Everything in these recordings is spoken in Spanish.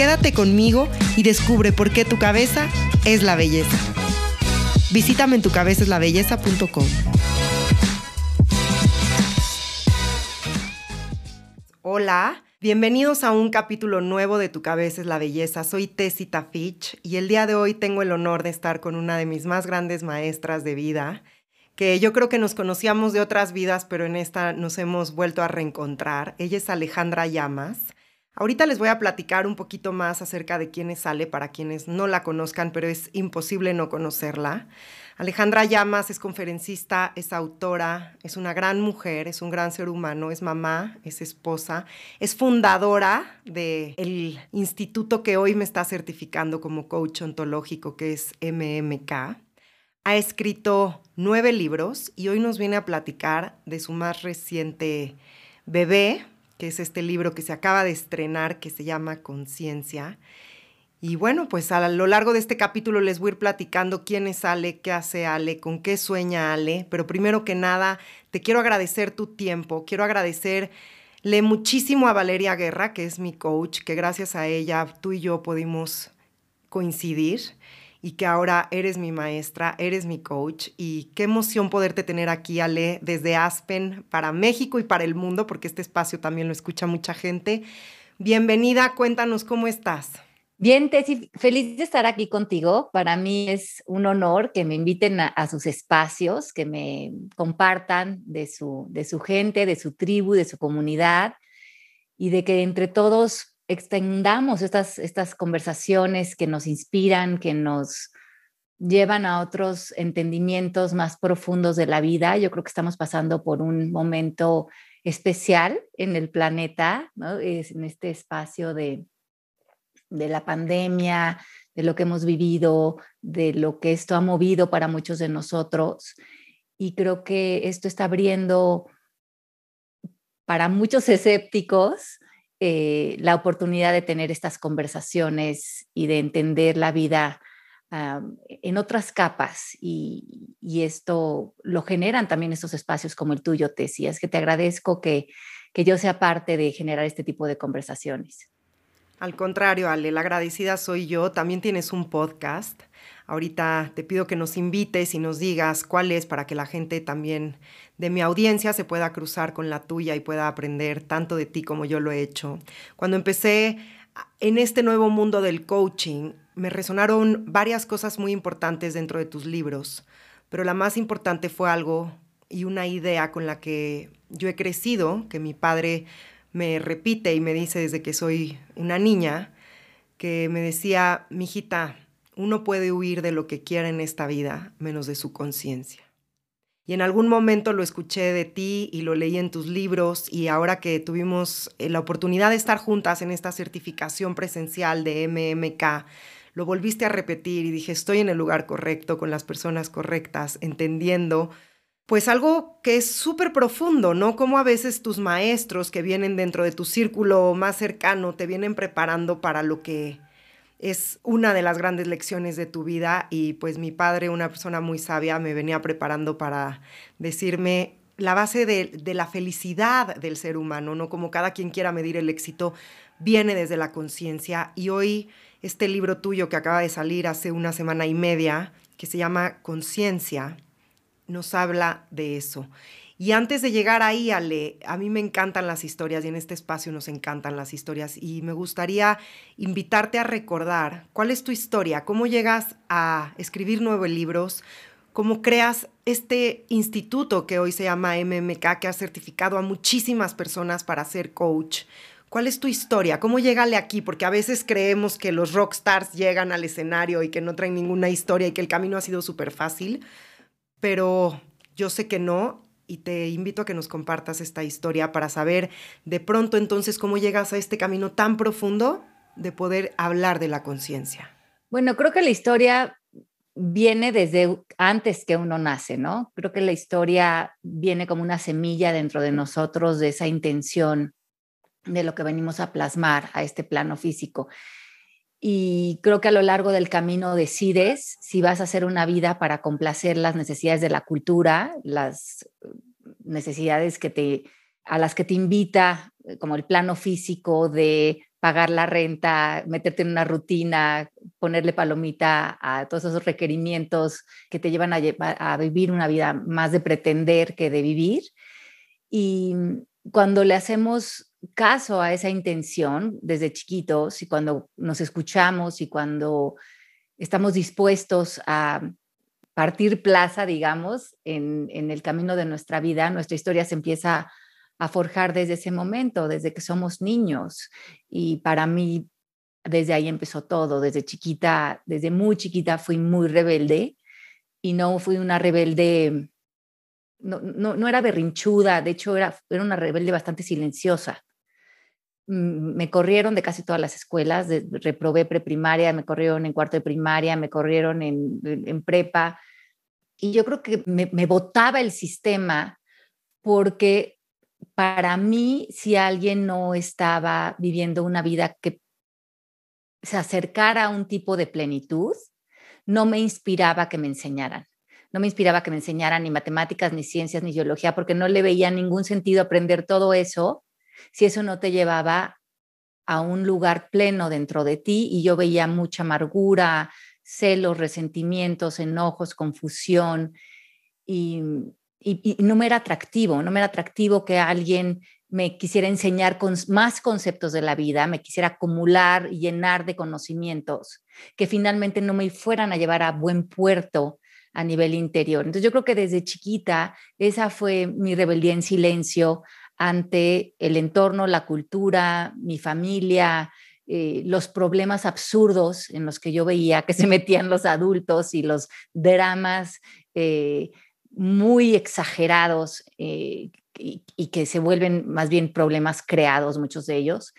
Quédate conmigo y descubre por qué tu cabeza es la belleza. Visítame en tucabezaslabelleza.com. Hola, bienvenidos a un capítulo nuevo de Tu cabeza es la belleza. Soy Tessita Fitch y el día de hoy tengo el honor de estar con una de mis más grandes maestras de vida, que yo creo que nos conocíamos de otras vidas, pero en esta nos hemos vuelto a reencontrar. Ella es Alejandra Llamas. Ahorita les voy a platicar un poquito más acerca de quién es para quienes no la conozcan, pero es imposible no conocerla. Alejandra Llamas es conferencista, es autora, es una gran mujer, es un gran ser humano, es mamá, es esposa, es fundadora del instituto que hoy me está certificando como coach ontológico, que es MMK. Ha escrito nueve libros y hoy nos viene a platicar de su más reciente bebé, que es este libro que se acaba de estrenar, que se llama Conciencia. Y bueno, pues a lo largo de este capítulo les voy a ir platicando quién es Ale, qué hace Ale, con qué sueña Ale, pero primero que nada, te quiero agradecer tu tiempo, quiero agradecerle muchísimo a Valeria Guerra, que es mi coach, que gracias a ella tú y yo pudimos coincidir y que ahora eres mi maestra, eres mi coach y qué emoción poderte tener aquí, Ale, desde Aspen para México y para el mundo, porque este espacio también lo escucha mucha gente. Bienvenida, cuéntanos cómo estás. Bien, Tessy, feliz de estar aquí contigo. Para mí es un honor que me inviten a, sus espacios, que me compartan de su, de su gente, de su tribu, de su comunidad y de que entre todos extendamos estas, estas conversaciones que nos inspiran, que nos llevan a otros entendimientos más profundos de la vida. Yo creo que estamos pasando por un momento especial en el planeta, es en este espacio de, de la pandemia, de lo que hemos vivido, de lo que esto ha movido para muchos de nosotros. Y creo que esto está abriendo para muchos escépticos eh, la oportunidad de tener estas conversaciones y de entender la vida en otras capas y, esto lo generan también estos espacios como el tuyo, Tessie. Es que te agradezco que, que yo sea parte de generar este tipo de conversaciones. Al contrario, Ale, la agradecida soy yo. También tienes un podcast. Ahorita te pido que nos invites y nos digas cuál es para que la gente también de mi audiencia se pueda cruzar con la tuya y pueda aprender tanto de ti como yo lo he hecho. Cuando empecé en este nuevo mundo del coaching, me resonaron varias cosas muy importantes dentro de tus libros, pero la más importante fue algo y una idea con la que yo he crecido, que mi padre me repite y me dice desde que soy una niña, que me decía, mijita, uno puede huir de lo que quiera en esta vida, menos de su conciencia. Y en algún momento lo escuché de ti y lo leí en tus libros y ahora que tuvimos eh, la oportunidad de estar juntas en esta certificación presencial de MMK, lo volviste a repetir y dije, estoy en el lugar correcto, con las personas correctas, entendiendo pues algo que es súper profundo, ¿no? Como a veces tus maestros que vienen dentro de tu círculo más cercano te vienen preparando para lo que es una de las grandes lecciones de tu vida y pues mi padre, una persona muy sabia, me venía preparando para decirme la base de, de la felicidad del ser humano, ¿no? Como cada quien quiera medir el éxito, viene desde la conciencia y hoy este libro tuyo que acaba de salir hace una semana y media, que se llama Conciencia, nos habla de eso. Y antes de llegar ahí, Ale, a mí me encantan las historias y en este espacio nos encantan las historias y me gustaría invitarte a recordar cuál es tu historia, cómo llegas a escribir nuevos libros, cómo creas este instituto que hoy se llama MMK, que ha certificado a muchísimas personas para ser coach. ¿Cuál es tu historia? ¿Cómo llegale aquí? Porque a veces creemos que los rockstars llegan al escenario y que no traen ninguna historia y que el camino ha sido súper fácil pero yo sé que no y te invito a que nos compartas esta historia para saber de pronto entonces cómo llegas a este camino tan profundo de poder hablar de la conciencia? Bueno, creo que la historia viene desde antes que uno nace, ¿no? Creo que la historia viene como una semilla dentro de nosotros de esa intención de lo que venimos a plasmar a este plano físico. Y creo que a lo largo del camino decides si vas a hacer una vida para complacer las necesidades de la cultura, las necesidades que te, a las que te invita, eh, como el plano físico de pagar la renta, meterte en una rutina, ponerle palomita a todos esos requerimientos que te llevan a, a vivir una vida más de pretender que de vivir. Y cuando le hacemos caso a esa intención desde chiquitos y cuando nos escuchamos y cuando estamos dispuestos a partir plaza, digamos, en, el camino de nuestra vida, nuestra historia se empieza a forjar desde ese momento, desde que somos niños. Y para mí, desde ahí empezó todo. Desde chiquita, desde muy chiquita fui muy rebelde y no fui una rebelde, no, no, era berrinchuda, de hecho era, era una rebelde bastante silenciosa. Me corrieron de casi todas las escuelas, reprobé preprimaria, me corrieron en cuarto de primaria, me corrieron en, prepa. Y yo creo que me, me botaba el sistema porque para mí, si alguien no estaba viviendo una vida que se acercara a un tipo de plenitud, no me inspiraba que me enseñaran. No me inspiraba que me enseñaran ni matemáticas, ni ciencias, ni biología, porque no le veía ningún sentido aprender todo eso si eso no te llevaba a un lugar pleno dentro de ti y yo veía mucha amargura, celos, resentimientos, enojos, confusión y, no me era atractivo, no me era atractivo que alguien me quisiera enseñar más conceptos de la vida, me quisiera acumular y llenar de conocimientos que finalmente no me fueran a llevar a buen puerto a nivel interior. Entonces yo creo que desde chiquita esa fue mi rebeldía en silencio ante el entorno, la cultura, mi familia, eh, los problemas absurdos en los que yo veía que se metían los adultos y los dramas eh, muy exagerados eh, y, que se vuelven más bien problemas creados, muchos de ellos.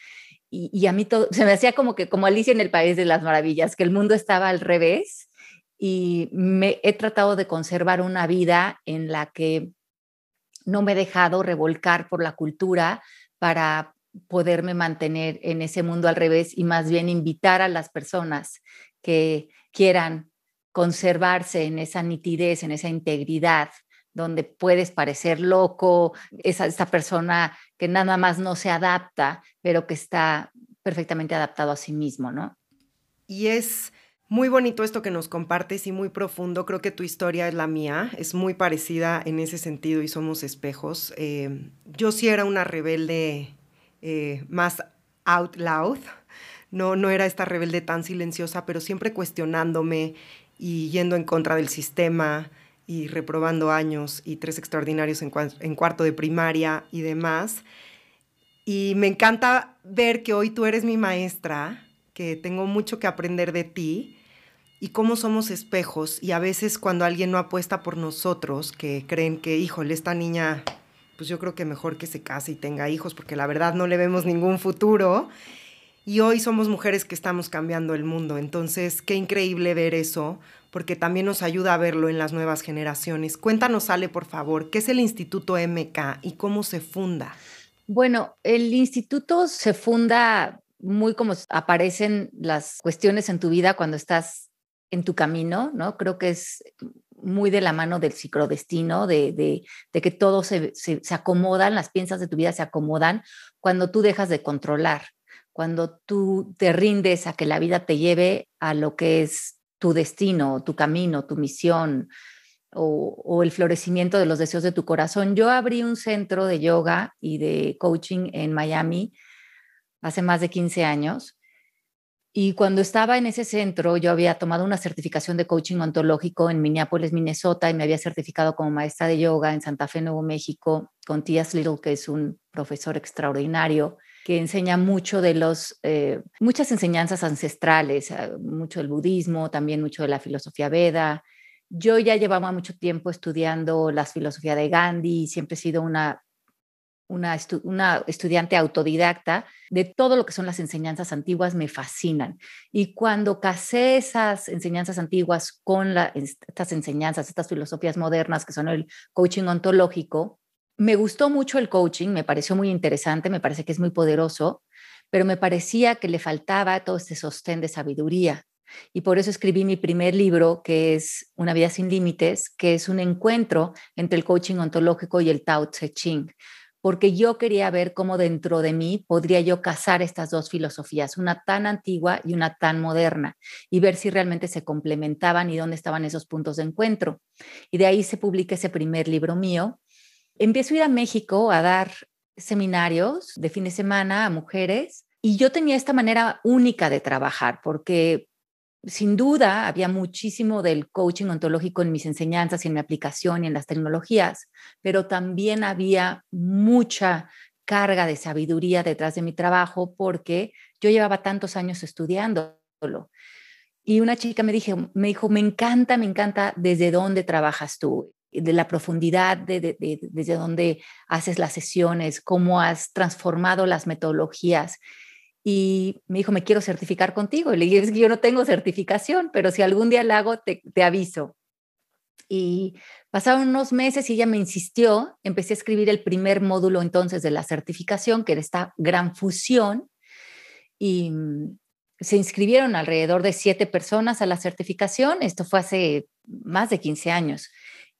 Y, a mí se me hacía como que, como Alicia en el País de las Maravillas, que el mundo estaba al revés y me he tratado de conservar una vida en la que no me he dejado revolcar por la cultura para poderme mantener en ese mundo al revés y más bien invitar a las personas que quieran conservarse en esa nitidez, en esa integridad, donde puedes parecer loco, esa, esa persona que nada más no se adapta, pero que está perfectamente adaptado a sí mismo, ¿no? Y es muy bonito esto que nos compartes y muy profundo. Creo que tu historia es la mía, es muy parecida en ese sentido y somos espejos. Eh, yo sí era una rebelde eh, más out loud, no, no era esta rebelde tan silenciosa, pero siempre cuestionándome y yendo en contra del sistema y reprobando años y tres extraordinarios en, en cuarto de primaria y demás. Y me encanta ver que hoy tú eres mi maestra, que tengo mucho que aprender de ti y cómo somos espejos y a veces cuando alguien no apuesta por nosotros, que creen que, híjole, esta niña, pues yo creo que mejor que se case y tenga hijos porque la verdad no le vemos ningún futuro. Y hoy somos mujeres que estamos cambiando el mundo. Entonces, qué increíble ver eso, porque también nos ayuda a verlo en las nuevas generaciones. Cuéntanos, Ale, por favor, ¿qué es el Instituto MK y cómo se funda? Bueno, el instituto se funda muy como aparecen las cuestiones en tu vida cuando estás en tu camino, ¿no? Creo que es muy de la mano del ciclodestino, de, de, que todo se, se, acomodan, las piezas de tu vida se acomodan cuando tú dejas de controlar, cuando tú te rindes a que la vida te lleve a lo que es tu destino, tu camino, tu misión o, o el florecimiento de los deseos de tu corazón. Yo abrí un centro de yoga y de coaching en Miami hace más de 15 años y cuando estaba en ese centro, yo había tomado una certificación de coaching ontológico en Minneapolis, Minnesota, y me había certificado como maestra de yoga en Santa Fe, Nuevo México, con T.S. Little, que es un profesor extraordinario que enseña mucho de los, eh, muchas enseñanzas ancestrales, eh, mucho del budismo, también mucho de la filosofía veda. Yo ya llevaba mucho tiempo estudiando la filosofía de Gandhi, siempre he sido una una, estudiante autodidacta de todo lo que son las enseñanzas antiguas, me fascinan. Y cuando casé esas enseñanzas antiguas con estas enseñanzas, estas filosofías modernas que son el coaching ontológico, me gustó mucho el coaching, me pareció muy interesante, me parece que es muy poderoso, pero me parecía que le faltaba todo este sostén de sabiduría. Y por eso escribí mi primer libro, que es Una vida sin límites, que es un encuentro entre el coaching ontológico y el Tao Te Ching porque yo quería ver cómo dentro de mí podría yo casar estas dos filosofías, una tan antigua y una tan moderna, y ver si realmente se complementaban y dónde estaban esos puntos de encuentro. Y de ahí se publica ese primer libro mío. Empiezo a ir a México a dar seminarios de fin de semana a mujeres y yo tenía esta manera única de trabajar porque sin duda, había muchísimo del coaching ontológico en mis enseñanzas y en mi aplicación y en las tecnologías, pero también había mucha carga de sabiduría detrás de mi trabajo porque yo llevaba tantos años estudiándolo. Y una chica me, dije, me dijo, me encanta, me encanta desde dónde trabajas tú, de la profundidad, de, desde dónde haces las sesiones, cómo has transformado las metodologías y me dijo, me quiero certificar contigo. Y le dije, es que yo no tengo certificación, pero si algún día la hago, te, te aviso. Y pasaron unos meses y ella me insistió, empecé a escribir el primer módulo entonces de la certificación, que era esta gran fusión, y mm, se inscribieron alrededor de siete personas a la certificación, esto fue hace más de 15 años.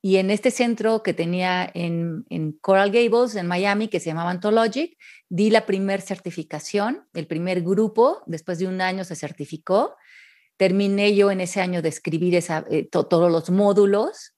Y en este centro que tenía en, Coral Gables, en Miami, que se llamaba Anthologic, di la primer certificación, el primer grupo, después de un año se certificó. Terminé yo en ese año de escribir eh, todos los módulos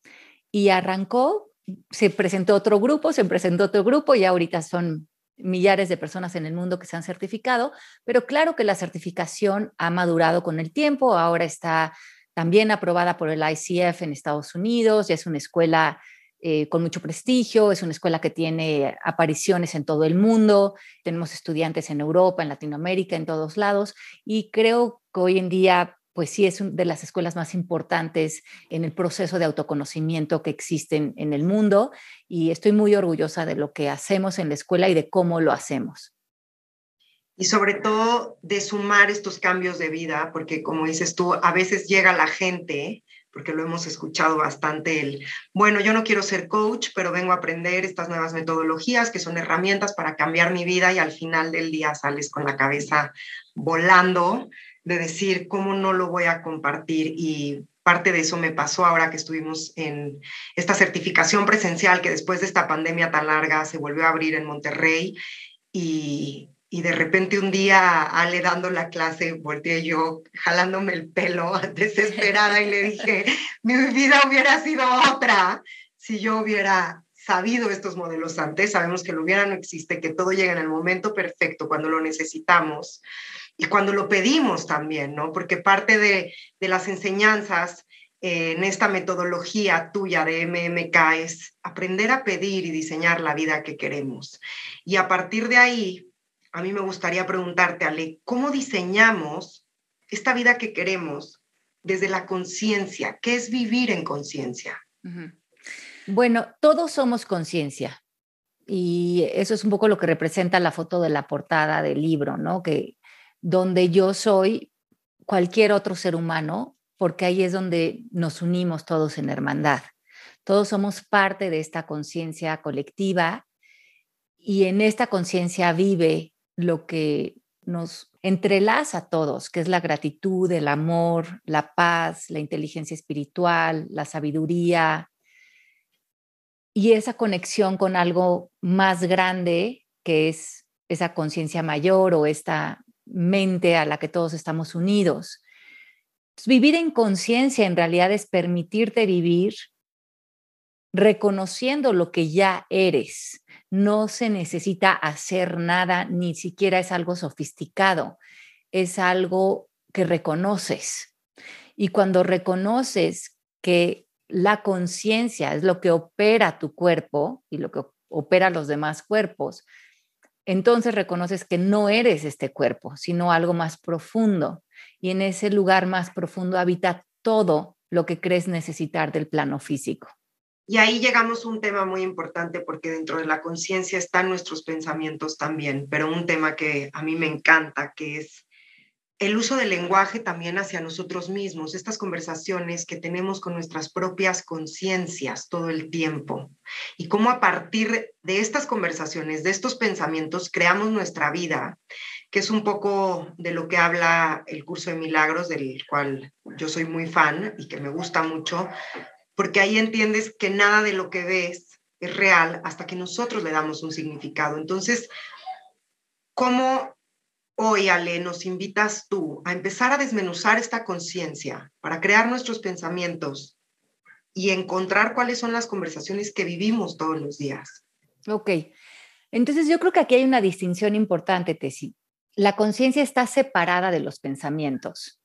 y arrancó, se presentó otro grupo, se presentó otro grupo y ahorita son millares de personas en el mundo que se han certificado, pero claro que la certificación ha madurado con el tiempo, ahora está también aprobada por el ICF en Estados Unidos, ya es una escuela eh, con mucho prestigio, es una escuela que tiene apariciones en todo el mundo, tenemos estudiantes en Europa, en Latinoamérica, en todos lados, y creo que hoy en día pues sí es una de las escuelas más importantes en el proceso de autoconocimiento que existen en el mundo y estoy muy orgullosa de lo que hacemos en la escuela y de cómo lo hacemos y sobre todo de sumar estos cambios de vida, porque como dices tú, a veces llega la gente, porque lo hemos escuchado bastante, el, bueno, yo no quiero ser coach, pero vengo a aprender estas nuevas metodologías que son herramientas para cambiar mi vida y al final del día sales con la cabeza volando de decir, ¿cómo no lo voy a compartir? Y parte de eso me pasó ahora que estuvimos en esta certificación presencial que después de esta pandemia tan larga se volvió a abrir en Monterrey y y de repente un día Ale dando la clase, volteé yo jalándome el pelo desesperada y le dije, mi vida hubiera sido otra si yo hubiera sabido estos modelos antes, sabemos que lo hubiera no existe, que todo llega en el momento perfecto, cuando lo necesitamos y cuando lo pedimos también, ¿no? Porque parte de, de las enseñanzas eh, en esta metodología tuya de MMK es aprender a pedir y diseñar la vida que queremos. Y a partir de ahí, a mí me gustaría preguntarte, Ale, ¿cómo diseñamos esta vida que queremos desde la conciencia? ¿Qué es vivir en conciencia? Bueno, todos somos conciencia. Y eso es un poco lo que representa la foto de la portada del libro, ¿no? Que donde yo soy cualquier otro ser humano, porque ahí es donde nos unimos todos en hermandad. Todos somos parte de esta conciencia colectiva y en esta conciencia vive lo que nos entrelaza a todos, que es la gratitud, el amor, la paz, la inteligencia espiritual, la sabiduría y esa conexión con algo más grande que es esa conciencia mayor o esta mente a la que todos estamos unidos. vivir en conciencia en realidad es permitirte vivir reconociendo lo que ya eres, no se necesita hacer nada, ni siquiera es algo sofisticado, es algo que reconoces. Y cuando reconoces que la conciencia es lo que opera tu cuerpo y lo que opera los demás cuerpos, entonces reconoces que no eres este cuerpo, sino algo más profundo. Y en ese lugar más profundo habita todo lo que crees necesitar del plano físico. Y ahí llegamos a un tema muy importante porque dentro de la conciencia están nuestros pensamientos también, pero un tema que a mí me encanta, que es el uso del lenguaje también hacia nosotros mismos, estas conversaciones que tenemos con nuestras propias conciencias todo el tiempo. Y cómo a partir de estas conversaciones, de estos pensamientos, creamos nuestra vida, que es un poco de lo que habla el curso de milagros, del cual yo soy muy fan y que me gusta mucho, porque ahí entiendes que nada de lo que ves es real hasta que nosotros le damos un significado. Entonces, ¿cómo hoy, Ale, nos invitas tú a empezar a desmenuzar esta conciencia para crear nuestros pensamientos y encontrar cuáles son las conversaciones que vivimos todos los días? Ok. Entonces yo creo que aquí hay una distinción importante, Tessy. La conciencia está separada de los pensamientos.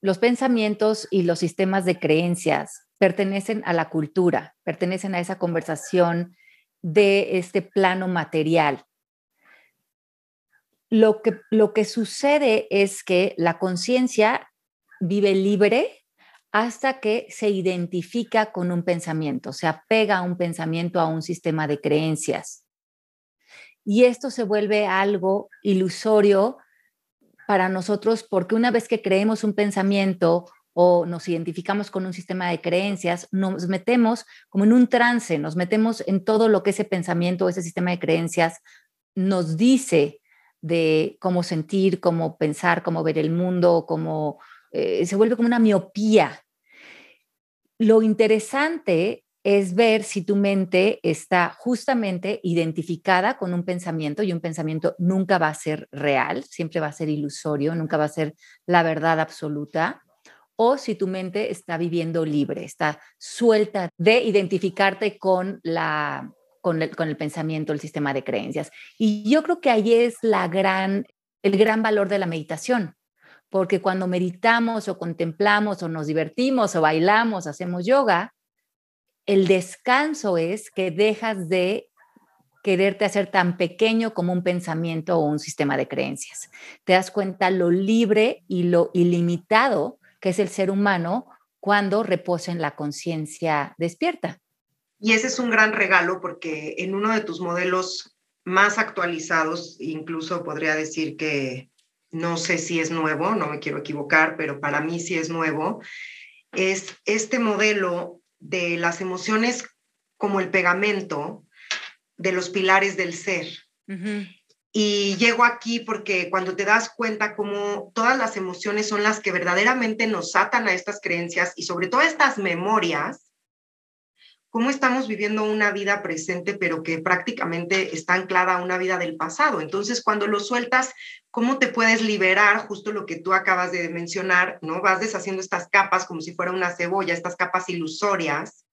los pensamientos y los sistemas de creencias pertenecen a la cultura, pertenecen a esa conversación de este plano material. Lo que, lo que sucede es que la conciencia vive libre hasta que se identifica con un pensamiento, se apega a un pensamiento, a un sistema de creencias. Y esto se vuelve algo ilusorio para nosotros porque una vez que creemos un pensamiento o nos identificamos con un sistema de creencias, nos metemos como en un trance, nos metemos en todo lo que ese pensamiento o ese sistema de creencias nos dice de cómo sentir, cómo pensar, cómo ver el mundo, cómo eh, se vuelve como una miopía. Lo interesante es ver si tu mente está justamente identificada con un pensamiento y un pensamiento nunca va a ser real, siempre va a ser ilusorio, nunca va a ser la verdad absoluta o si tu mente está viviendo libre, está suelta de identificarte con, la, con, el, con el pensamiento, el sistema de creencias. Y yo creo que ahí es la gran, el gran valor de la meditación, porque cuando meditamos o contemplamos o nos divertimos o bailamos, hacemos yoga, el descanso es que dejas de quererte hacer tan pequeño como un pensamiento o un sistema de creencias. Te das cuenta lo libre y lo ilimitado que es el ser humano cuando reposa en la conciencia despierta. Y ese es un gran regalo porque en uno de tus modelos más actualizados, incluso podría decir que no sé si es nuevo, no me quiero equivocar, pero para mí sí es nuevo, es este modelo de las emociones como el pegamento de los pilares del ser. Y llego aquí porque cuando te das cuenta cómo todas las emociones son las que verdaderamente nos atan a estas creencias y sobre todo a estas memorias, cómo estamos viviendo una vida presente, pero que prácticamente está anclada a una vida del pasado. Entonces, cuando lo sueltas, ¿cómo te puedes liberar? Justo lo que tú acabas de mencionar, ¿no? Vas deshaciendo estas capas como si fuera una cebolla, estas capas ilusorias,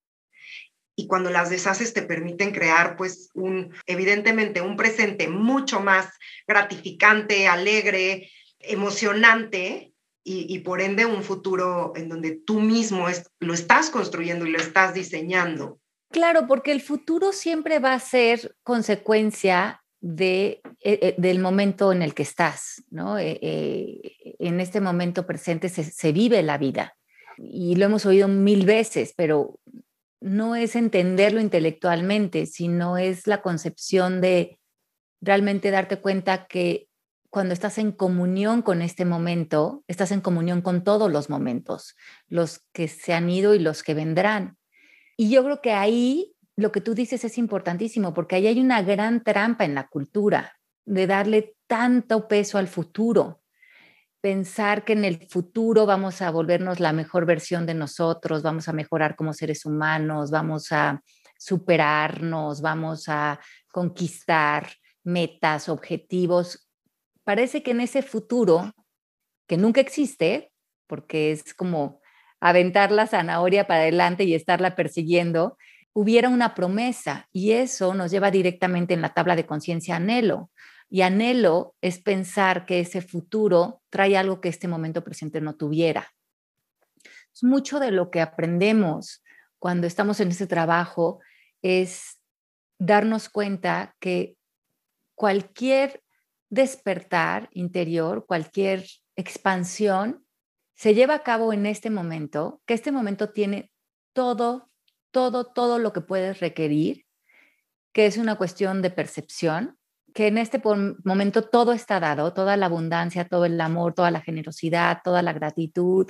y cuando las deshaces te permiten crear pues un, evidentemente, un presente mucho más gratificante, alegre, emocionante y, por ende un futuro en donde tú mismo lo estás construyendo y lo estás diseñando. Claro, porque el futuro siempre va a ser consecuencia de, eh, eh, del momento en el que estás, ¿no? Eh, en este momento presente se, se, vive la vida y lo hemos oído mil veces, pero no es entenderlo intelectualmente, sino es la concepción de realmente darte cuenta que cuando estás en comunión con este momento, estás en comunión con todos los momentos, los que se han ido y los que vendrán. Y yo creo que ahí lo que tú dices es importantísimo, porque ahí hay una gran trampa en la cultura de darle tanto peso al futuro pensar que en el futuro vamos a volvernos la mejor versión de nosotros, vamos a mejorar como seres humanos, vamos a superarnos, vamos a conquistar metas, objetivos. Parece que en ese futuro, que nunca existe, porque es como aventar la zanahoria para adelante y estarla persiguiendo, hubiera una promesa y eso nos lleva directamente en la tabla de conciencia anhelo. Y anhelo es pensar que ese futuro trae algo que este momento presente no tuviera. Es mucho de lo que aprendemos cuando estamos en ese trabajo es darnos cuenta que cualquier despertar interior, cualquier expansión se lleva a cabo en este momento, que este momento tiene todo todo, todo lo que puedes requerir, que es una cuestión de percepción, que en este momento todo está dado, toda la abundancia, todo el amor, toda la generosidad, toda la gratitud,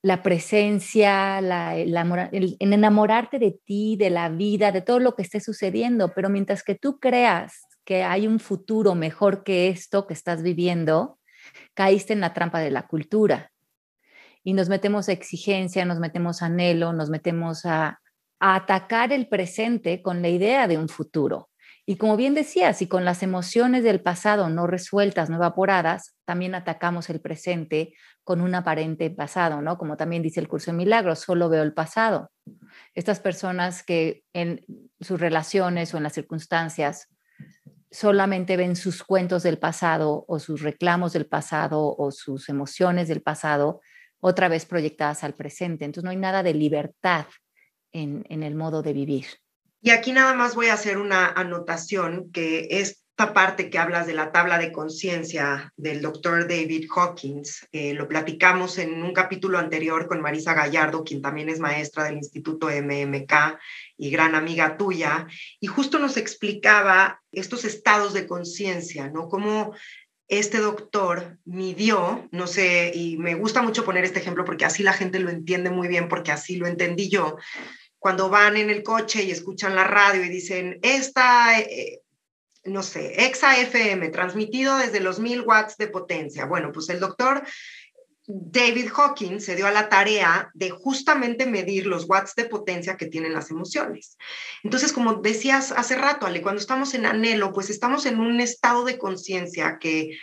la presencia, la, el, enamorarte de ti, de la vida, de todo lo que esté sucediendo, pero mientras que tú creas que hay un futuro mejor que esto que estás viviendo, caíste en la trampa de la cultura. Y nos metemos a exigencia, nos metemos a anhelo, nos metemos a, a atacar el presente con la idea de un futuro. Y como bien decía, si con las emociones del pasado no resueltas, no evaporadas, también atacamos el presente con un aparente pasado, ¿no? Como también dice el curso de milagros, solo veo el pasado. Estas personas que en sus relaciones o en las circunstancias solamente ven sus cuentos del pasado o sus reclamos del pasado o sus emociones del pasado otra vez proyectadas al presente. Entonces no hay nada de libertad en, en el modo de vivir. Y aquí nada más voy a hacer una anotación que esta parte que hablas de la tabla de conciencia del doctor David Hawkins, eh, lo platicamos en un capítulo anterior con Marisa Gallardo, quien también es maestra del Instituto MMK y gran amiga tuya, y justo nos explicaba estos estados de conciencia, ¿no? Cómo este doctor midió, no sé, y me gusta mucho poner este ejemplo porque así la gente lo entiende muy bien, porque así lo entendí yo, cuando van en el coche y escuchan la radio y dicen, esta, eh, no sé, exa FM, transmitido desde los mil watts de potencia. Bueno, pues el doctor David Hawking se dio a la tarea de justamente medir los watts de potencia que tienen las emociones. Entonces, como decías hace rato, Ale, cuando estamos en anhelo, pues estamos en un estado de conciencia que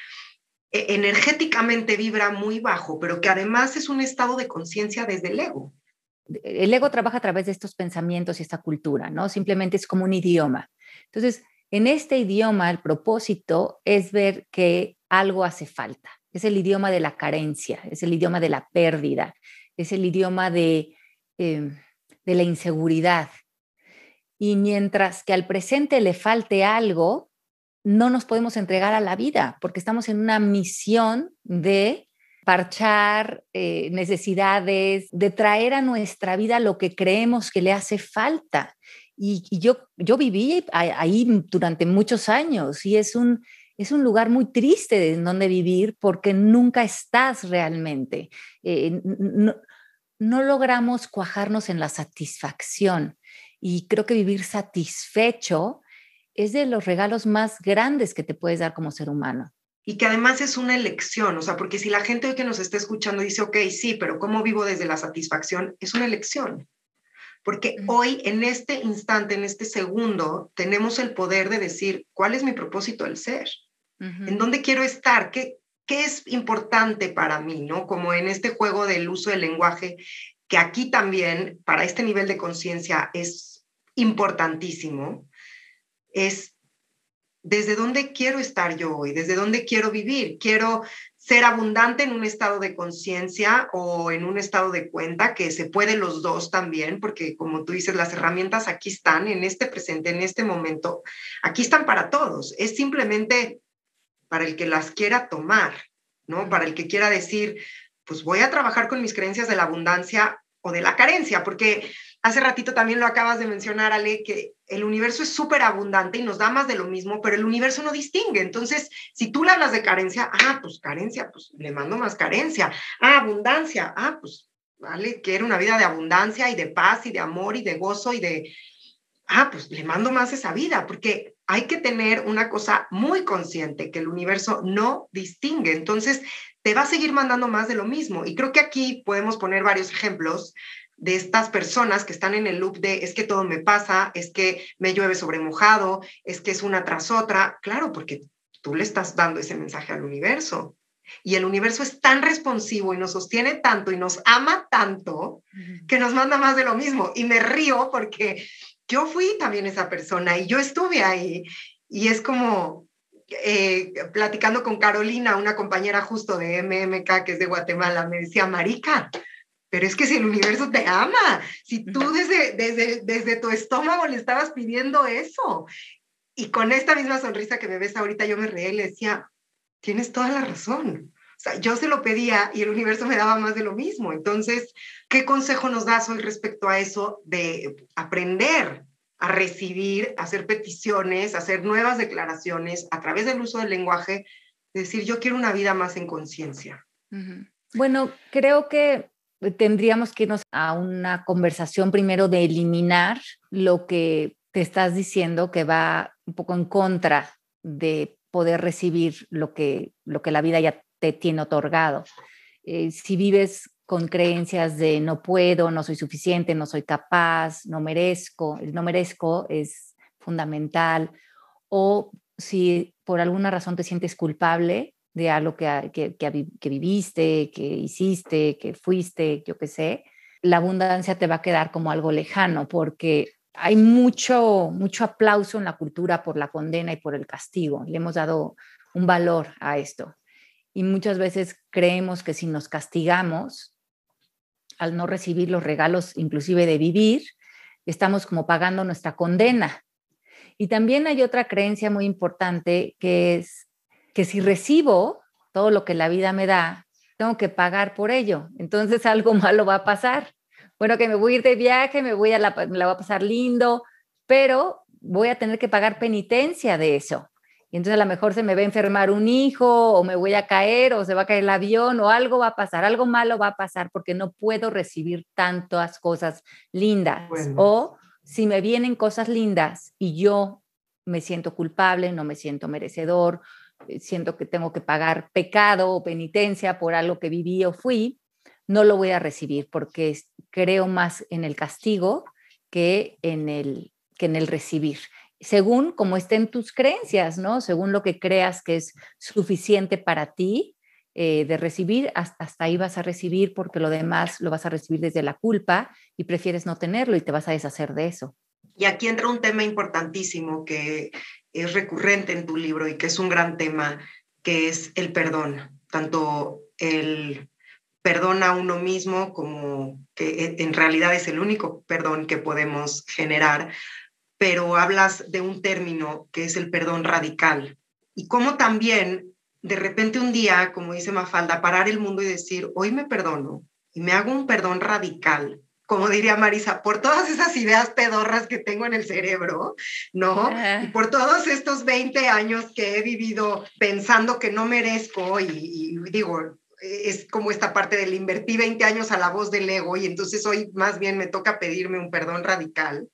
eh, energéticamente vibra muy bajo, pero que además es un estado de conciencia desde el ego el ego trabaja a través de estos pensamientos y esta cultura, ¿no? Simplemente es como un idioma. Entonces, en este idioma, el propósito es ver que algo hace falta. Es el idioma de la carencia, es el idioma de la pérdida, es el idioma de, em, de la inseguridad. Y mientras que al presente le falte algo, no nos podemos entregar a la vida, porque estamos en una misión de parchar eh, necesidades, de traer a nuestra vida lo que creemos que le hace falta. Y, yo, yo viví ahí durante muchos años y es un, es un lugar muy triste en donde vivir porque nunca estás realmente. Eh, no, no logramos cuajarnos en la satisfacción y creo que vivir satisfecho es de los regalos más grandes que te puedes dar como ser humano y que además es una elección, o sea, porque si la gente hoy que nos está escuchando dice, ok, sí, pero ¿cómo vivo desde la satisfacción? Es una elección. Porque hoy, en este instante, en este segundo, tenemos el poder de decir, ¿cuál es mi propósito del ser? ¿En dónde quiero estar? ¿Qué, ¿Qué es importante para mí? ¿no? Como en este juego del uso del lenguaje, que aquí también, para este nivel de conciencia, es importantísimo, es desde dónde quiero estar yo hoy, desde dónde quiero vivir. Quiero ser abundante en un estado de conciencia o en un estado de cuenta, que se puede los dos también, porque como tú dices, las herramientas aquí están en este presente, en este momento, aquí están para todos. Es simplemente para el que las quiera tomar, ¿no? Para el que quiera decir, pues voy a trabajar con mis creencias de la abundancia o de la carencia, porque hace ratito también lo acabas de mencionar, Ale, que el universo es súper abundante y nos da más de lo mismo, pero el universo no distingue. Entonces, si tú le hablas de carencia, ah, pues carencia, pues le mando más carencia. Ah, abundancia, ah, pues vale, quiero una vida de abundancia y de paz y de amor y de gozo y de, ah, pues le mando más esa vida, porque hay que tener una cosa muy consciente, que el universo no distingue. Entonces, te va a seguir mandando más de lo mismo. Y creo que aquí podemos poner varios ejemplos de estas personas que están en el loop de es que todo me pasa, es que me llueve sobre mojado, es que es una tras otra. Claro, porque tú le estás dando ese mensaje al universo. Y el universo es tan responsivo y nos sostiene tanto y nos ama tanto que nos manda más de lo mismo. Y me río porque yo fui también esa persona y yo estuve ahí. Y es como, eh, platicando con Carolina, una compañera justo de MMK, que es de Guatemala, me decía, Marica, pero es que si el universo te ama, si tú desde, desde, desde tu estómago le estabas pidiendo eso. Y con esta misma sonrisa que me ves ahorita, yo me reí y le decía, tienes toda la razón. O yo se lo pedía y el universo me daba más de lo mismo. Entonces, ¿qué consejo nos das hoy respecto a eso de aprender a recibir, a hacer peticiones, a hacer nuevas declaraciones a través del uso del lenguaje? Decir, yo quiero una vida más en conciencia. Bueno, creo que tendríamos que irnos a una conversación primero de eliminar lo que te estás diciendo que va un poco en contra de poder recibir lo que, lo que la vida ya te tiene otorgado. Eh, si vives con creencias de no puedo, no soy suficiente, no soy capaz, no merezco, el no merezco es fundamental, o si por alguna razón te sientes culpable de algo que, que, viviste, que hiciste, que fuiste, yo qué sé, la abundancia te va a quedar como algo lejano porque hay mucho, mucho aplauso en la cultura por la condena y por el castigo. Le hemos dado un valor a esto. Y muchas veces creemos que si nos castigamos, al no recibir los regalos inclusive de vivir, estamos como pagando nuestra condena. Y también hay otra creencia muy importante que es que si recibo todo lo que la vida me da, tengo que pagar por ello. Entonces algo malo va a pasar bueno, que me voy a ir de viaje, me voy a la, me la voy a pasar lindo, pero voy a tener que pagar penitencia de eso. Y entonces a lo mejor se me va a enfermar un hijo o me voy a caer o se va a caer el avión o algo va a pasar, algo malo va a pasar porque no puedo recibir tantas cosas lindas. O si me vienen cosas lindas y yo me siento culpable, no me siento merecedor, siento que tengo que pagar pecado o penitencia por algo que viví o fui, no lo voy a recibir porque creo más en el castigo que en el, que en el recibir. Según como estén tus creencias, ¿no? Según lo que creas que es suficiente para ti eh, de recibir, hasta, hasta ahí vas a recibir porque lo demás lo vas a recibir desde la culpa y prefieres no tenerlo y te vas a deshacer de eso. Y aquí entra un tema importantísimo que es recurrente en tu libro y que es un gran tema, que es el perdón, tanto el perdón a uno mismo como que en realidad es el único perdón que podemos generar, pero hablas de un término que es el perdón radical. Y cómo también de repente un día, como dice Mafalda, parar el mundo y decir, hoy me perdono y me hago un perdón radical, como diría Marisa, por todas esas ideas pedorras que tengo en el cerebro, ¿no? Y por todos estos 20 años que he vivido pensando que no merezco y, y digo, es como esta parte del invertí 20 años a la voz del ego y entonces hoy más bien me toca pedirme un perdón radical.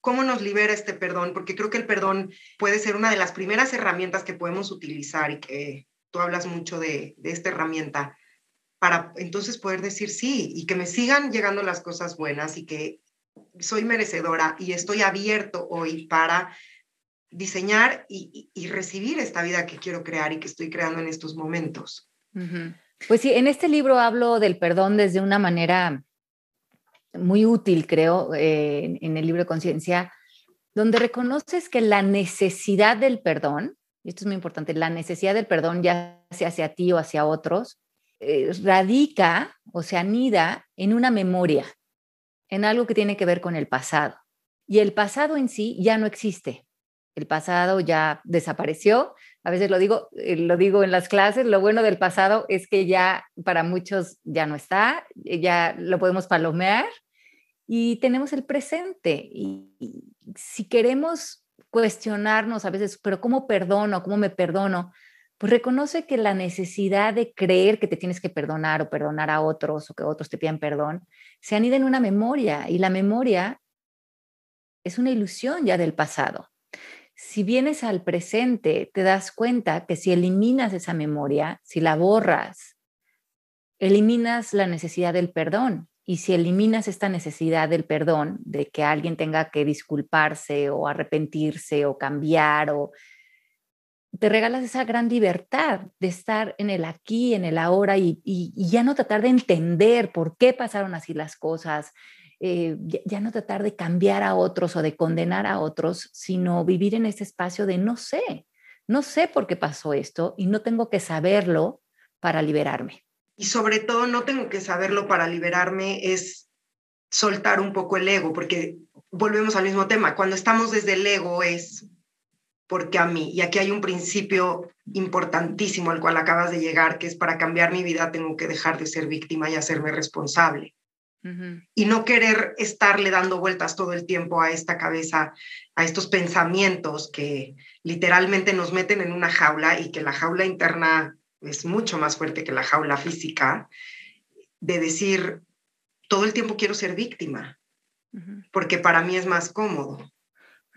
¿Cómo nos libera este perdón? Porque creo que el perdón puede ser una de las primeras herramientas que podemos utilizar y que tú hablas mucho de, de esta herramienta para entonces poder decir sí y que me sigan llegando las cosas buenas y que soy merecedora y estoy abierto hoy para diseñar y, y, recibir esta vida que quiero crear y que estoy creando en estos momentos. Pues sí, en este libro hablo del perdón desde una manera muy útil, creo, eh, en el libro conciencia, donde reconoces que la necesidad del perdón, y esto es muy importante, la necesidad del perdón, ya sea hacia ti o hacia otros, eh, radica o se anida en una memoria, en algo que tiene que ver con el pasado. Y el pasado en sí ya no existe. El pasado ya desapareció, a veces lo digo, eh, lo digo en las clases, lo bueno del pasado es que ya para muchos ya no está, eh, ya lo podemos palomear y tenemos el presente. Y, si queremos cuestionarnos a veces, pero ¿cómo perdono? ¿Cómo me perdono? Pues reconoce que la necesidad de creer que te tienes que perdonar o perdonar a otros o que otros te pidan perdón se anida en una memoria y la memoria es una ilusión ya del pasado si vienes al presente, te das cuenta que si eliminas esa memoria, si la borras, eliminas la necesidad del perdón. Y si eliminas esta necesidad del perdón, de que alguien tenga que disculparse o arrepentirse o cambiar, o te regalas esa gran libertad de estar en el aquí, en el ahora y, ya no tratar de entender por qué pasaron así las cosas, eh, ya, no tratar de cambiar a otros o de condenar a otros, sino vivir en ese espacio de no sé, no sé por qué pasó esto y no tengo que saberlo para liberarme. Y sobre todo no tengo que saberlo para liberarme es soltar un poco el ego, porque volvemos al mismo tema, cuando estamos desde el ego es porque a mí. Y aquí hay un principio importantísimo al cual acabas de llegar, que es para cambiar mi vida tengo que dejar de ser víctima y hacerme responsable. Y no querer estarle dando vueltas todo el tiempo a esta cabeza, a estos pensamientos que literalmente nos meten en una jaula y que la jaula interna es mucho más fuerte que la jaula física, de decir, todo el tiempo quiero ser víctima, porque para mí es más cómodo.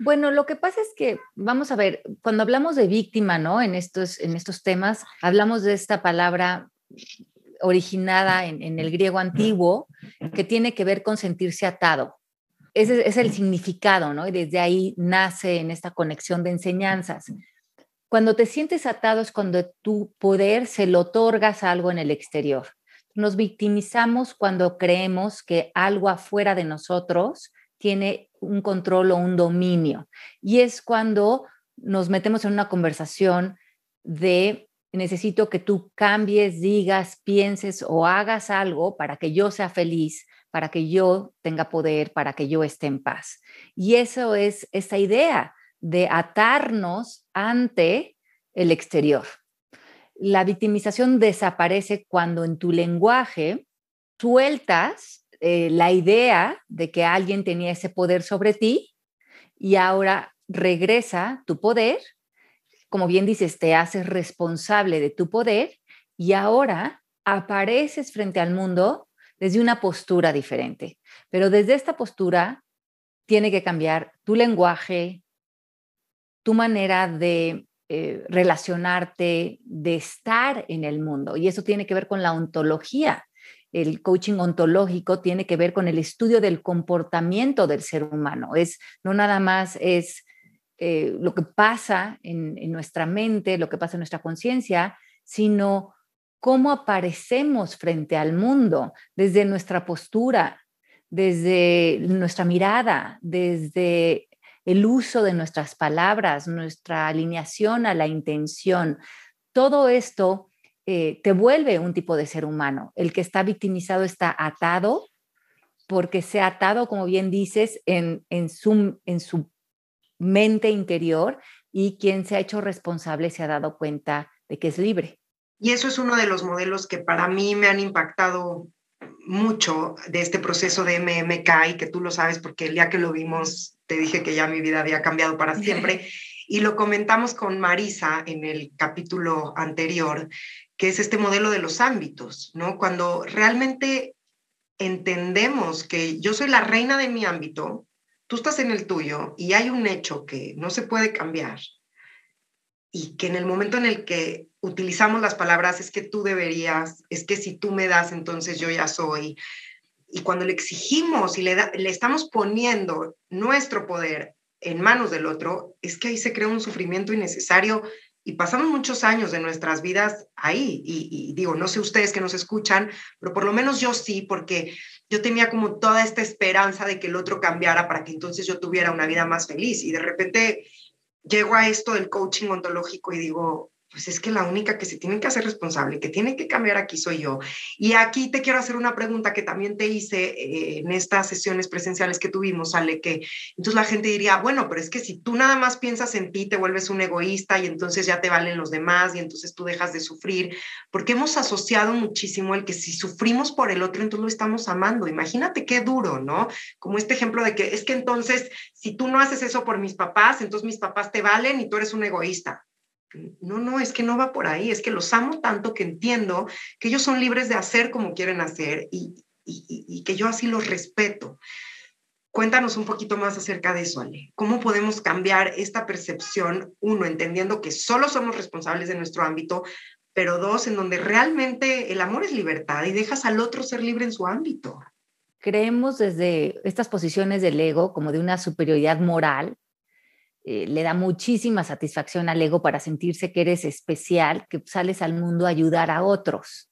Bueno, lo que pasa es que, vamos a ver, cuando hablamos de víctima, ¿no? En estos, en estos temas, hablamos de esta palabra originada en, el griego antiguo, que tiene que ver con sentirse atado. Ese es el significado, ¿no? Y desde ahí nace en esta conexión de enseñanzas. Cuando te sientes atado es cuando tu poder se lo otorgas a algo en el exterior. Nos victimizamos cuando creemos que algo afuera de nosotros tiene un control o un dominio. Y es cuando nos metemos en una conversación de necesito que tú cambies, digas, pienses o hagas algo para que yo sea feliz, para que yo tenga poder, para que yo esté en paz. Y eso es esa idea de atarnos ante el exterior. La victimización desaparece cuando en tu lenguaje sueltas eh, la idea de que alguien tenía ese poder sobre ti y ahora regresa tu poder como bien dices, te haces responsable de tu poder y ahora apareces frente al mundo desde una postura diferente. Pero desde esta postura tiene que cambiar tu lenguaje, tu manera de eh, relacionarte, de estar en el mundo. Y eso tiene que ver con la ontología. El coaching ontológico tiene que ver con el estudio del comportamiento del ser humano. Es no nada más es eh, lo que pasa en, nuestra mente, lo que pasa en nuestra conciencia, sino cómo aparecemos frente al mundo desde nuestra postura, desde nuestra mirada, desde el uso de nuestras palabras, nuestra alineación a la intención. Todo esto eh, te vuelve un tipo de ser humano. El que está victimizado está atado porque se ha atado, como bien dices, en, en, su, en su mente interior y quien se ha hecho responsable se ha dado cuenta de que es libre. Y eso es uno de los modelos que para mí me han impactado mucho de este proceso de MMK y que tú lo sabes porque el día que lo vimos te dije que ya mi vida había cambiado para siempre y lo comentamos con Marisa en el capítulo anterior, que es este modelo de los ámbitos, ¿no? Cuando realmente entendemos que yo soy la reina de mi ámbito, tú estás en el tuyo y hay un hecho que no se puede cambiar y que en el momento en el que utilizamos las palabras es que tú deberías, es que si tú me das, entonces yo ya soy. Y cuando le exigimos y le, le estamos poniendo nuestro poder en manos del otro, es que ahí se crea un sufrimiento innecesario y pasamos muchos años de nuestras vidas ahí. Y, digo, no sé ustedes que nos escuchan, pero por lo menos yo sí, porque yo tenía como toda esta esperanza de que el otro cambiara para que entonces yo tuviera una vida más feliz. Y de repente llego a esto del coaching ontológico y digo, pues es que la única que se tiene que hacer responsable, que tiene que cambiar aquí soy yo. Y aquí te quiero hacer una pregunta que también te hice eh, en estas sesiones presenciales que tuvimos, Ale, que entonces la gente diría, bueno, pero es que si tú nada más piensas en ti, te vuelves un egoísta y entonces ya te valen los demás y entonces tú dejas de sufrir, porque hemos asociado muchísimo el que si sufrimos por el otro, entonces lo estamos amando. Imagínate qué duro, ¿no? Como este ejemplo de que es que entonces, si tú no haces eso por mis papás, entonces mis papás te valen y tú eres un egoísta no, no, es que no va por ahí, es que los amo tanto que entiendo que ellos son libres de hacer como quieren hacer y, que yo así los respeto. Cuéntanos un poquito más acerca de eso, Ale. ¿Cómo podemos cambiar esta percepción, uno, entendiendo que solo somos responsables de nuestro ámbito, pero dos, en donde realmente el amor es libertad y dejas al otro ser libre en su ámbito? Creemos desde estas posiciones del ego como de una superioridad moral eh, le da muchísima satisfacción al ego para sentirse que eres especial, que sales al mundo a ayudar a otros.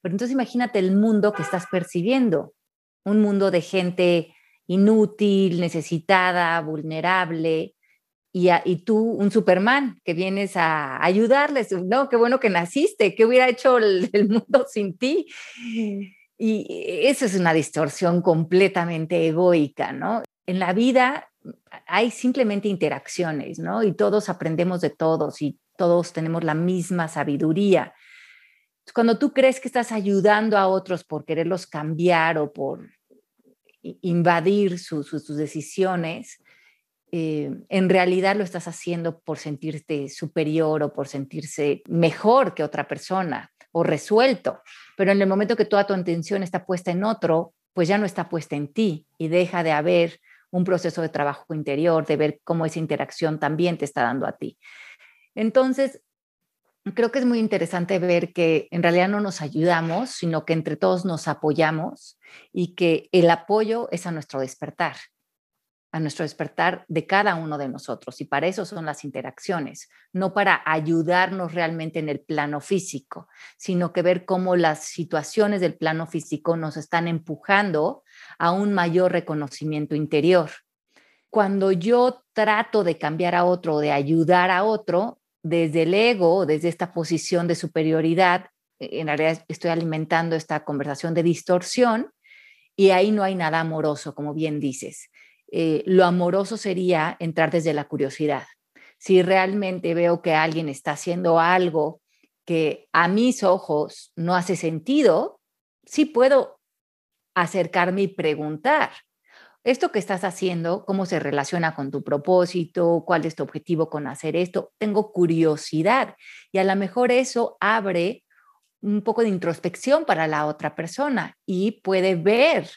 Pero entonces imagínate el mundo que estás percibiendo, un mundo de gente inútil, necesitada, vulnerable, y, tú, un Superman, que vienes a ayudarles. No, qué bueno que naciste, ¿qué hubiera hecho el, el, mundo sin ti? Y eso es una distorsión completamente egoica, ¿no? En la vida hay simplemente interacciones, ¿no? Y todos aprendemos de todos y todos tenemos la misma sabiduría. Cuando tú crees que estás ayudando a otros por quererlos cambiar o por invadir sus decisiones, eh, en realidad lo estás haciendo por sentirte superior o por sentirse mejor que otra persona o resuelto. Pero en el momento que toda tu atención está puesta en otro, pues ya no está puesta en ti y deja de haber un proceso de trabajo interior, de ver cómo esa interacción también te está dando a ti. Entonces, creo que es muy interesante ver que en realidad no nos ayudamos, sino que entre todos nos apoyamos y que el apoyo es a nuestro despertar a nuestro despertar de cada uno de nosotros. Y para eso son las interacciones, no para ayudarnos realmente en el plano físico, sino que ver cómo las situaciones del plano físico nos están empujando a un mayor reconocimiento interior. Cuando yo trato de cambiar a otro, de ayudar a otro, desde el ego, desde esta posición de superioridad, en realidad estoy alimentando esta conversación de distorsión y ahí no hay nada amoroso, como bien dices eh, lo amoroso sería entrar desde la curiosidad. Si realmente veo que alguien está haciendo algo que a mis ojos no hace sentido, sí puedo acercarme y preguntar, ¿esto que estás haciendo, cómo se relaciona con tu propósito? ¿Cuál es tu objetivo con hacer esto? Tengo curiosidad y a lo mejor eso abre un poco de introspección para la otra persona y puede ver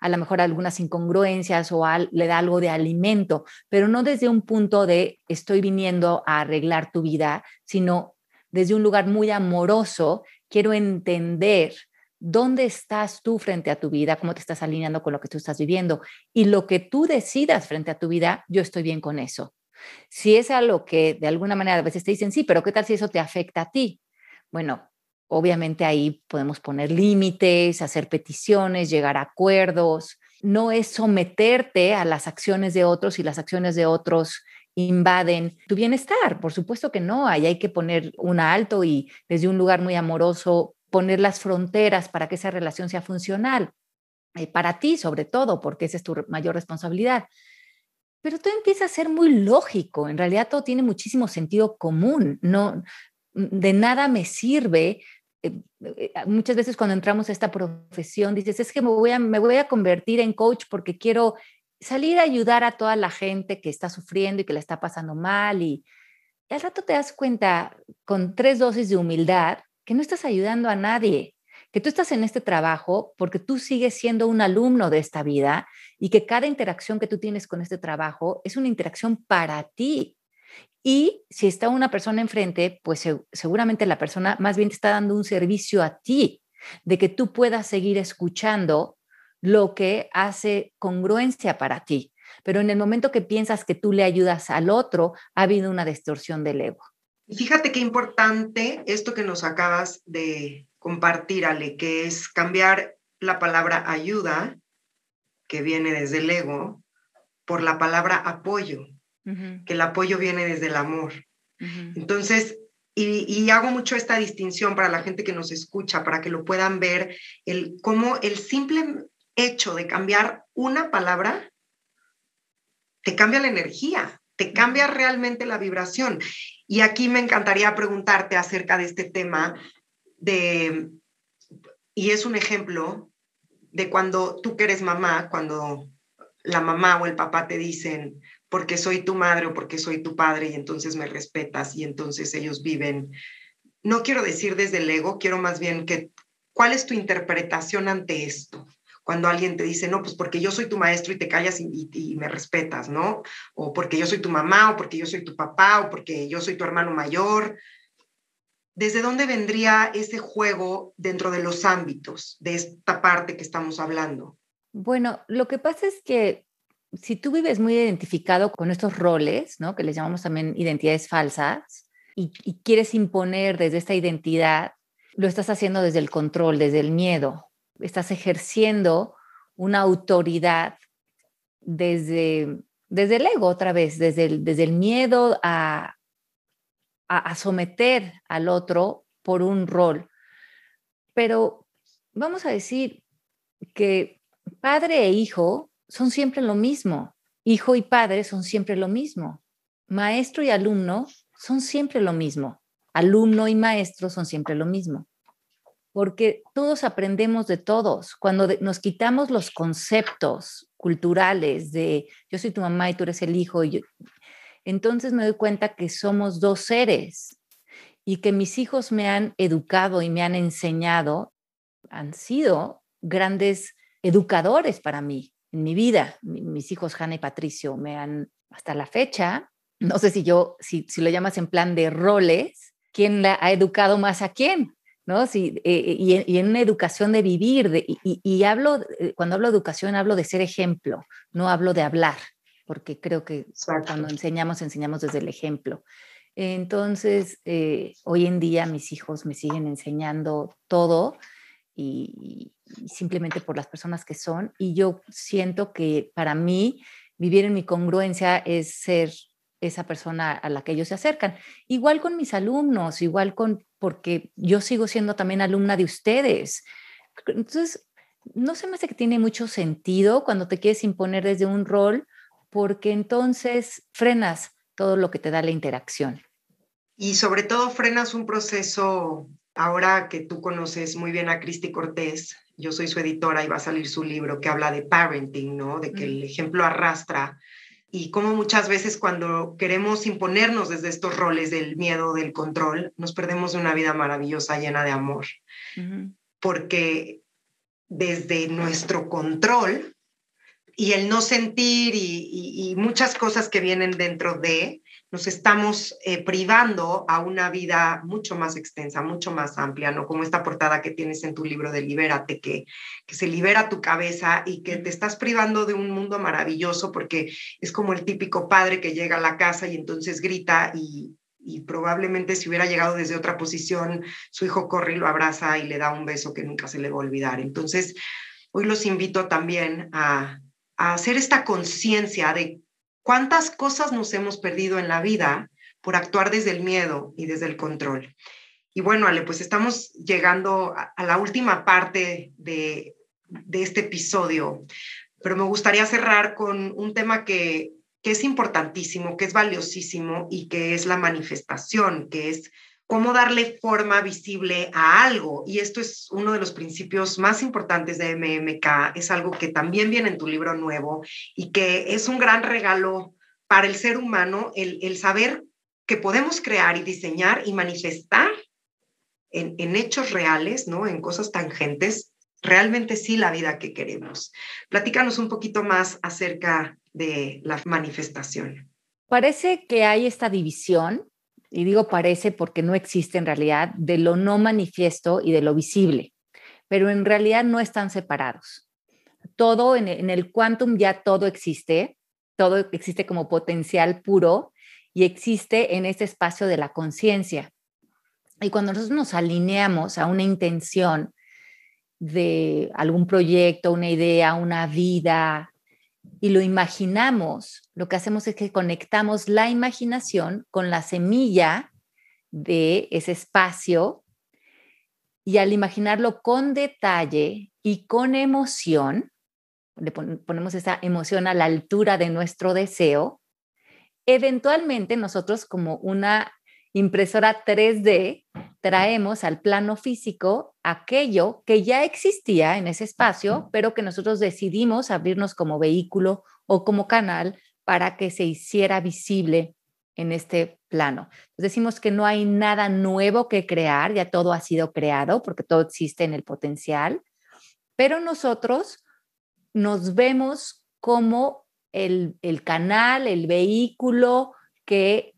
a lo mejor algunas incongruencias o le da algo de alimento, pero no desde un punto de estoy viniendo a arreglar tu vida, sino desde un lugar muy amoroso, quiero entender dónde estás tú frente a tu vida, cómo te estás alineando con lo que tú estás viviendo y lo que tú decidas frente a tu vida, yo estoy bien con eso. Si es algo que de alguna manera a veces te dicen, sí, pero ¿qué tal si eso te afecta a ti? Bueno, Obviamente ahí podemos poner límites, hacer peticiones, llegar a acuerdos. No es someterte a las acciones de otros y las acciones de otros invaden tu bienestar. Por supuesto que no, ahí hay que poner un alto y desde un lugar muy amoroso poner las fronteras para que esa relación sea funcional. Eh, para ti sobre todo, porque esa es tu mayor responsabilidad. Pero todo empieza a ser muy lógico, en realidad todo tiene muchísimo sentido común, no, de nada me sirve eh, eh, muchas veces cuando entramos a esta profesión dices, es que me voy, a, me voy a convertir en coach porque quiero salir a ayudar a toda la gente que está sufriendo y que la está pasando mal y, al rato te das cuenta con tres dosis de humildad que no estás ayudando a nadie, que tú estás en este trabajo porque tú sigues siendo un alumno de esta vida y que cada interacción que tú tienes con este trabajo es una interacción para ti, y si está una persona enfrente, pues seguramente la persona más bien te está dando un servicio a ti, de que tú puedas seguir escuchando lo que hace congruencia para ti. Pero en el momento que piensas que tú le ayudas al otro, ha habido una distorsión del ego. Fíjate qué importante esto que nos acabas de compartir, Ale, que es cambiar la palabra ayuda, que viene desde el ego, por la palabra apoyo que el apoyo viene desde el amor. Entonces, y, hago mucho esta distinción para la gente que nos escucha, para que lo puedan ver, el, cómo el simple hecho de cambiar una palabra te cambia la energía, te cambia realmente la vibración. Y aquí me encantaría preguntarte acerca de este tema de, y es un ejemplo de cuando tú que eres mamá, cuando la mamá o el papá te dicen, porque soy tu madre o porque soy tu padre y entonces me respetas y entonces ellos viven. No quiero decir desde el ego, quiero más bien que, ¿cuál es tu interpretación ante esto? Cuando alguien te dice, no, pues porque yo soy tu maestro y te callas y, me respetas, ¿no? O porque yo soy tu mamá, o porque yo soy tu papá, o porque yo soy tu hermano mayor. ¿Desde dónde vendría ese juego dentro de los ámbitos de esta parte que estamos hablando? Bueno, lo que pasa es que si tú vives muy identificado con estos roles, ¿no? que les llamamos también identidades falsas, y, quieres imponer desde esta identidad, lo estás haciendo desde el control, desde el miedo. Estás ejerciendo una autoridad desde, desde el ego otra vez, desde el, desde el miedo a, a someter al otro por un rol. Pero vamos a decir que padre e hijo son siempre lo mismo. hijo y padre son siempre lo mismo. Maestro y alumno son siempre lo mismo. Alumno y maestro son siempre lo mismo. Porque todos aprendemos de todos. Cuando nos quitamos los conceptos culturales de yo soy tu mamá y tú eres el hijo, entonces me doy cuenta que somos dos seres y que mis hijos me han educado y me han enseñado, han sido grandes educadores para mí en mi vida. Mis hijos, Hanna y Patricio, me han, hasta la fecha, no sé si yo, si, si lo llamas en plan de roles, ¿quién la ha educado más a quién? ¿No? Sí, eh, y, en una educación de vivir, de, y, hablo, eh, cuando hablo de educación, hablo de ser ejemplo, no hablo de hablar, porque creo que cuando enseñamos, enseñamos desde el ejemplo. Entonces, eh, hoy en día mis hijos me siguen enseñando todo y, simplemente por las personas que son. Y yo siento que para mí vivir en mi congruencia es ser esa persona a la que ellos se acercan. Igual con mis alumnos, igual con, porque yo sigo siendo también alumna de ustedes. Entonces, no se me hace que tiene mucho sentido cuando te quieres imponer desde un rol, porque entonces frenas todo lo que te da la interacción. Y sobre todo frenas un proceso Ahora que tú conoces muy bien a Cristi Cortés, yo soy su editora y va a salir su libro que habla de parenting, ¿no? De que el ejemplo arrastra y cómo muchas veces cuando queremos imponernos desde estos roles del miedo, del control, nos perdemos de una vida maravillosa llena de amor. Porque desde nuestro control y el no sentir y muchas cosas que vienen dentro de, nos estamos eh, privando a una vida mucho más extensa, mucho más amplia, ¿no? Como esta portada que tienes en tu libro de Libérate, que, que se libera tu cabeza y que te estás privando de un mundo maravilloso porque es como el típico padre que llega a la casa y entonces grita y, y probablemente si hubiera llegado desde otra posición, su hijo corre y lo abraza y le da un beso que nunca se le va a olvidar. Entonces, hoy los invito también a, a hacer esta conciencia de ¿Cuántas cosas nos hemos perdido en la vida por actuar desde el miedo y desde el control? Y bueno, Ale, pues estamos llegando a, la última parte de, este episodio, pero me gustaría cerrar con un tema que, que es importantísimo, que es valiosísimo y que es la manifestación, que es cómo darle forma visible a algo. Y esto es uno de los principios más importantes de MMK. Es algo que también viene en tu libro nuevo y que es un gran regalo para el ser humano el, saber que podemos crear y diseñar y manifestar en, en, hechos reales, ¿no? En cosas tangentes, realmente sí la vida que queremos. Platícanos un poquito más acerca de la manifestación. Parece que hay esta división y digo parece porque no existe en realidad, de lo no manifiesto y de lo visible, pero en realidad no están separados. Todo en, el quantum ya todo existe, todo existe como potencial puro y existe en este espacio de la conciencia. Y cuando nosotros nos alineamos a una intención de algún proyecto, una idea, una vida, y lo imaginamos, lo que hacemos es que conectamos la imaginación con la semilla de ese espacio y al imaginarlo con detalle y con emoción, le ponemos esa emoción a la altura de nuestro deseo, eventualmente nosotros como una impresora 3D traemos al plano físico aquello que ya existía en ese espacio, pero que nosotros decidimos abrirnos como vehículo o como canal para que se hiciera visible en este plano. decimos que no hay nada nuevo que crear, ya todo ha sido creado porque todo existe en el potencial, pero nosotros nos vemos como el, el canal, el vehículo que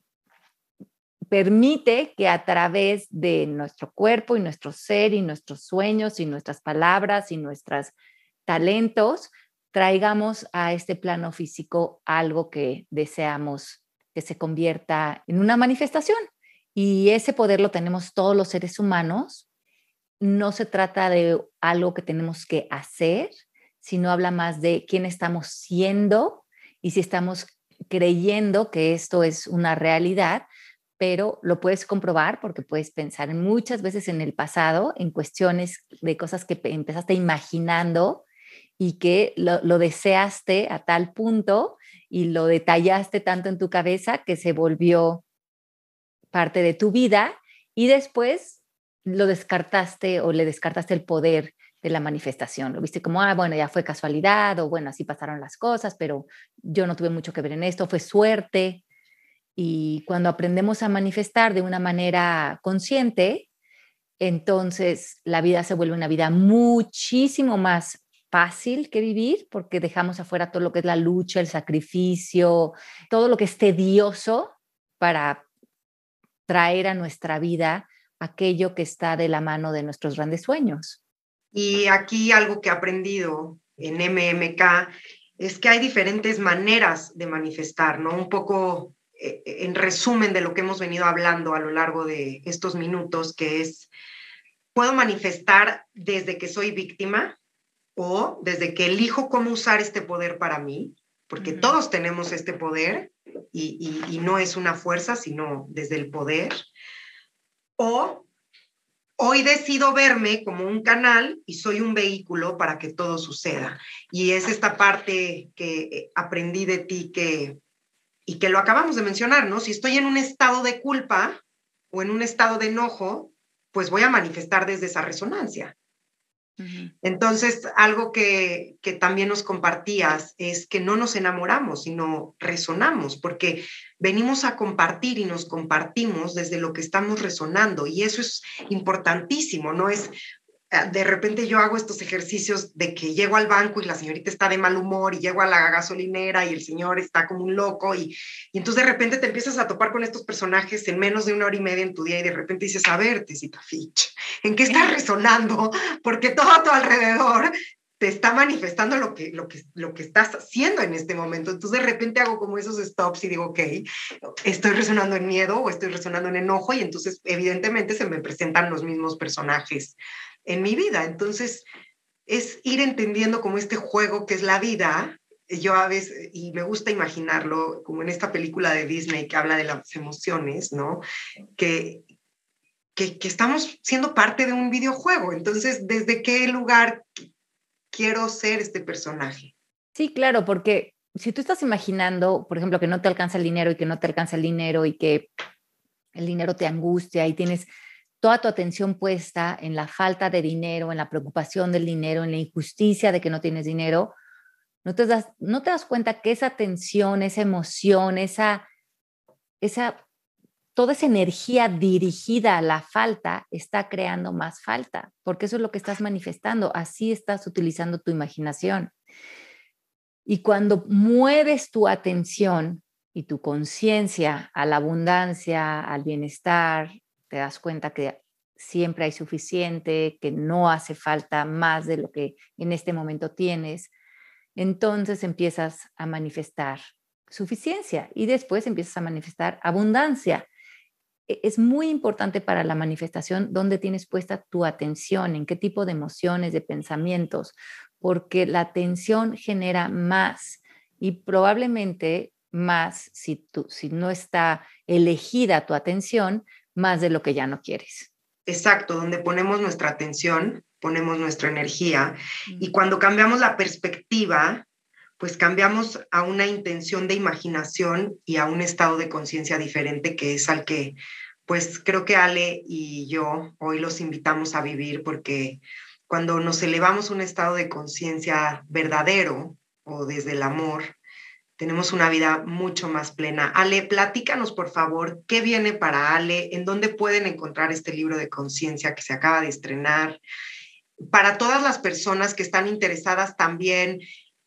permite que a través de nuestro cuerpo y nuestro ser y nuestros sueños y nuestras palabras y nuestros talentos, traigamos a este plano físico algo que deseamos que se convierta en una manifestación. Y ese poder lo tenemos todos los seres humanos. No se trata de algo que tenemos que hacer, sino habla más de quién estamos siendo y si estamos creyendo que esto es una realidad, pero lo puedes comprobar porque puedes pensar muchas veces en el pasado, en cuestiones de cosas que empezaste imaginando y que lo, deseaste a tal punto y lo detallaste tanto en tu cabeza que se volvió parte de tu vida y después lo descartaste o le descartaste el poder de la manifestación. Lo viste como, ah, bueno, ya fue casualidad o bueno, así pasaron las cosas, pero yo no tuve mucho que ver en esto, fue suerte. Y cuando aprendemos a manifestar de una manera consciente, entonces la vida se vuelve una vida muchísimo más fácil que vivir porque dejamos afuera todo lo que es la lucha, el sacrificio, todo lo que es tedioso para traer a nuestra vida aquello que está de la mano de nuestros grandes sueños. Y aquí algo que he aprendido en MMK es que hay diferentes maneras de manifestar, ¿no? Un poco en resumen de lo que hemos venido hablando a lo largo de estos minutos, que es, puedo manifestar desde que soy víctima o desde que elijo cómo usar este poder para mí, porque todos tenemos este poder y no es una fuerza, sino desde el poder. O hoy decido verme como un canal y soy un vehículo para que todo suceda. Y es esta parte que eh, aprendí de ti que, y que lo acabamos de mencionar, ¿no? Si estoy en un estado de culpa o en un estado de enojo, pues voy a manifestar desde esa resonancia. Entonces, algo que, también nos compartías es que no nos enamoramos, sino resonamos, porque venimos a compartir y nos compartimos desde lo que estamos resonando. Y eso es importantísimo, no es de repente yo hago estos ejercicios de que llego al banco y la señorita está de mal humor y llego a la gasolinera y el señor está como un loco y, y entonces de repente te empiezas a topar con estos personajes en menos de una hora y media en tu día y de repente dices, a ver, Tecita Fitch, ¿en qué estás resonando? Porque todo a tu alrededor te está manifestando lo que, lo, que, lo que estás haciendo en este momento. Entonces de repente hago como esos stops y digo, ok, estoy resonando en miedo o estoy resonando en enojo y entonces evidentemente se me presentan los mismos personajes en mi vida. Entonces, es ir entendiendo como este juego que es la vida. Yo a veces, y me gusta imaginarlo como en esta película de Disney que habla de las emociones, ¿no? Que, que, que estamos siendo parte de un videojuego. Entonces, ¿desde qué lugar quiero ser este personaje? Sí, claro, porque si tú estás imaginando, por ejemplo, que no te alcanza el dinero y que no te alcanza el dinero y que el dinero te angustia y tienes toda tu atención puesta en la falta de dinero, en la preocupación del dinero, en la injusticia de que no tienes dinero, no te das, no te das cuenta que esa tensión, esa emoción, esa, esa, toda esa energía dirigida a la falta está creando más falta, porque eso es lo que estás manifestando, así estás utilizando tu imaginación. Y cuando mueves tu atención y tu conciencia a la abundancia, al bienestar, te das cuenta que siempre hay suficiente, que no hace falta más de lo que en este momento tienes, entonces empiezas a manifestar suficiencia y después empiezas a manifestar abundancia. E-, es muy importante para la manifestación dónde tienes puesta tu atención, en qué tipo de emociones, de pensamientos, porque la atención genera más y probablemente más si, tú, si no está elegida tu atención, más de lo que ya no quieres. Exacto, donde ponemos nuestra atención, ponemos nuestra energía y cuando cambiamos la perspectiva, pues cambiamos a una intención de imaginación y a un estado de conciencia diferente que es al que pues creo que Ale y yo hoy los invitamos a vivir porque cuando nos elevamos a un estado de conciencia verdadero o desde el amor, tenemos una vida mucho más plena. Ale, platícanos por favor qué viene para Ale, en dónde pueden encontrar este libro de conciencia que se acaba de estrenar. Para todas las personas que están interesadas también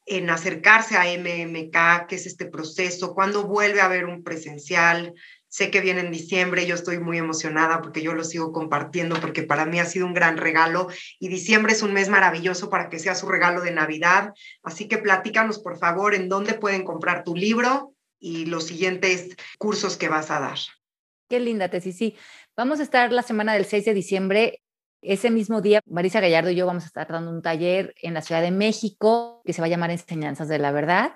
en acercarse a MMK, qué es este proceso, cuándo vuelve a haber un presencial, Sé que viene en diciembre, yo estoy muy emocionada porque yo lo sigo compartiendo porque para mí ha sido un gran regalo y diciembre es un mes maravilloso para que sea su regalo de Navidad. Así que platícanos por favor en dónde pueden comprar tu libro y los siguientes cursos que vas a dar. Qué linda, Tessy. Sí, vamos a estar la semana del 6 de diciembre. Ese mismo día, Marisa Gallardo y yo vamos a estar dando un taller en la Ciudad de México que se va a llamar Enseñanzas de la Verdad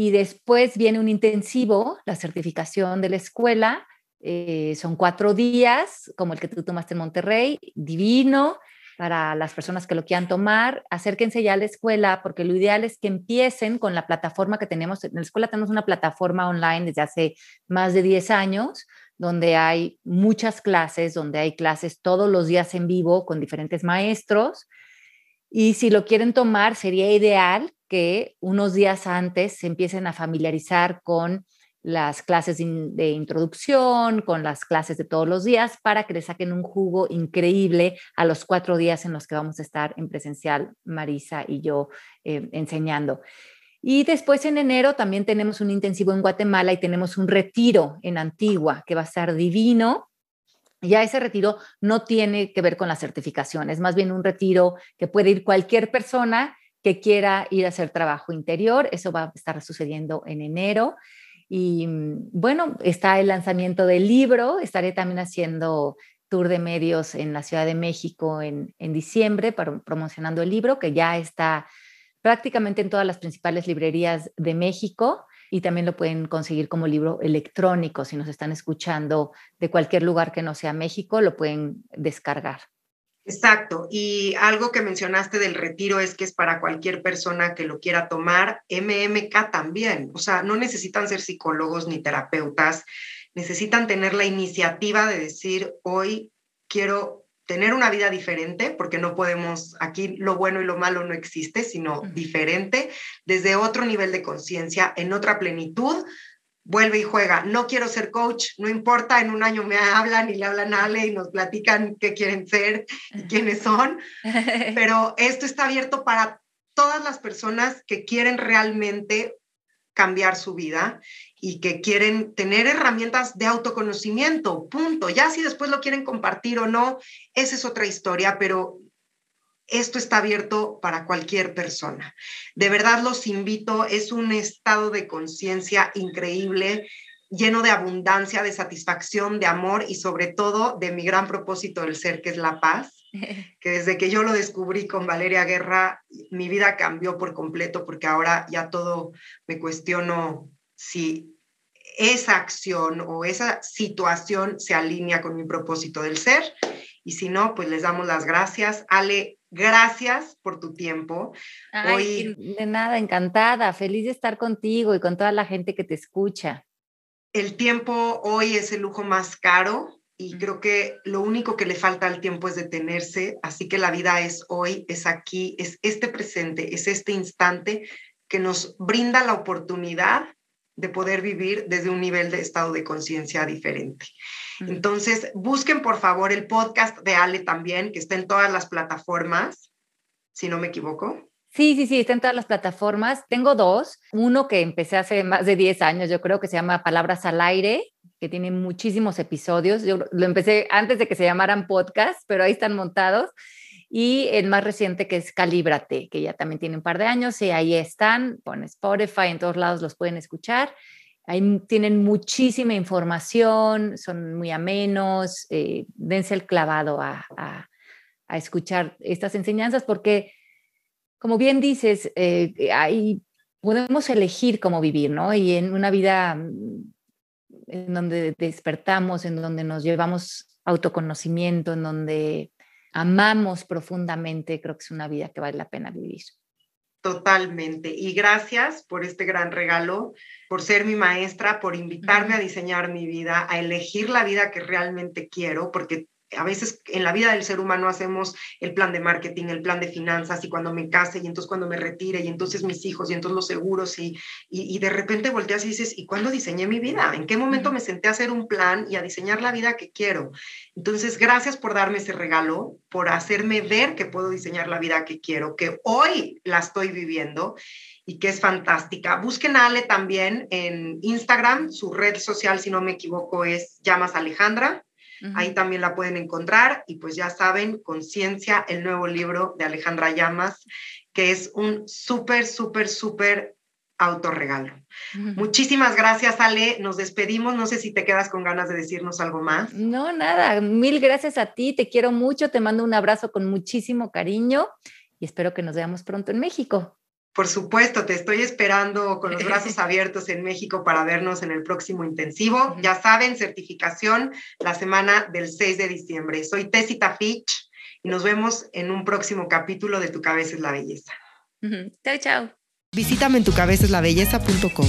y después viene un intensivo, la certificación de la escuela. Eh, son cuatro días, como el que tú tomaste en Monterrey, divino. para las personas que lo quieran tomar, acérquense ya a la escuela, porque lo ideal es que empiecen con la plataforma que tenemos. En la escuela tenemos una plataforma online desde hace más de 10 años, donde hay muchas clases, donde hay clases todos los días en vivo con diferentes maestros. Y si lo quieren tomar, sería ideal que unos días antes se empiecen a familiarizar con las clases de introducción, con las clases de todos los días, para que le saquen un jugo increíble a los cuatro días en los que vamos a estar en presencial, Marisa y yo, eh, enseñando. Y después en enero también tenemos un intensivo en Guatemala y tenemos un retiro en Antigua, que va a estar divino. Ya ese retiro no tiene que ver con la certificación, es más bien un retiro que puede ir cualquier persona que quiera ir a hacer trabajo interior. Eso va a estar sucediendo en enero. Y mm, bueno, está el lanzamiento del libro, estaré también haciendo tour de medios en la Ciudad de México en, diciembre para, promocionando el libro, que ya está prácticamente en todas las principales librerías de México y también lo pueden conseguir como libro electrónico. Si nos están escuchando de cualquier lugar que no sea México, lo pueden descargar. Exacto. Y algo que mencionaste del retiro es que es para cualquier persona que lo quiera tomar. MMK también. O sea, no necesitan ser psicólogos ni terapeutas. Necesitan tener la iniciativa de decir, hoy quiero tener una vida diferente, porque no podemos, aquí lo bueno y lo malo no existe, sino diferente, desde otro nivel de conciencia, en otra plenitud, vuelve y juega. No quiero ser coach, no importa, en un año me hablan y le hablan a Ale y nos platican qué quieren ser y quiénes son, pero esto está abierto para todas las personas que quieren realmente cambiar su vida y que quieren tener herramientas de autoconocimiento, punto. Ya si después lo quieren compartir o no, esa es otra historia, pero esto está abierto para cualquier persona. De verdad los invito, es un estado de conciencia increíble, lleno de abundancia, de satisfacción, de amor y sobre todo de mi gran propósito del ser, que es la paz, que desde que yo lo descubrí con Valeria Guerra, mi vida cambió por completo porque ahora ya todo me cuestiono si esa acción o esa situación se alinea con mi propósito del ser. Y si no, pues les damos las gracias. Ale, Gracias por tu tiempo. Hoy, de nada, encantada, feliz de estar contigo y con toda la gente que te escucha. El tiempo hoy es el lujo más caro y creo que lo único que le falta al tiempo es detenerse, así que la vida es hoy, es aquí, es este presente, es este instante que nos brinda la oportunidad de poder vivir desde un nivel de estado de conciencia diferente. Entonces, busquen por favor el podcast de Ale también, que está en todas las plataformas, si no me equivoco. Sí, sí, sí, está en todas las plataformas. Tengo dos. Uno que empecé hace más de 10 años, yo creo que se llama Palabras al Aire, que tiene muchísimos episodios. Yo lo empecé antes de que se llamaran podcast, pero ahí están montados y el más reciente que es Calíbrate, que ya también tiene un par de años y ahí están, con Spotify, en todos lados los pueden escuchar. Ahí tienen muchísima información, son muy amenos, eh, dense el clavado a, escuchar estas enseñanzas porque, como bien dices, eh, ahí podemos elegir cómo vivir, ¿no? Y en una vida mm, en donde despertamos, en donde nos llevamos autoconocimiento, en donde amamos profundamente, creo que es una vida que vale la pena vivir. Totalmente. Y gracias por este gran regalo, por ser mi maestra, por invitarme a diseñar mi vida, a elegir la vida que realmente quiero, porque a veces en la vida del ser humano hacemos el plan de marketing, el plan de finanzas y cuando me case y entonces cuando me retire y entonces mis hijos y entonces los seguros y, y, de repente volteas y dices, ¿y cuándo diseñé mi vida? ¿En qué momento me senté a hacer un plan y a diseñar la vida que quiero? Entonces, gracias por darme ese regalo, por hacerme ver que puedo diseñar la vida que quiero, que hoy la estoy viviendo y que es fantástica. Busquen a Ale también en Instagram, su red social, si no me equivoco, es Llamas Alejandra Ahí también la pueden encontrar y pues ya saben, Conciencia, el nuevo libro de Alejandra Llamas, que es un súper, súper, súper autorregalo. Muchísimas gracias, Ale. Nos despedimos. No sé si te quedas con ganas de decirnos algo más. No, nada. Mil gracias a ti. Te quiero mucho. Te mando un abrazo con muchísimo cariño y espero que nos veamos pronto en México. Por supuesto, te estoy esperando con los brazos abiertos en México para vernos en el próximo intensivo. Ya saben, certificación la semana del 6 de diciembre. Soy Tessita Fitch y nos vemos en un próximo capítulo de Tu cabeza es la belleza. Chao, chao. Visítame en tucabezaslabelleza.com.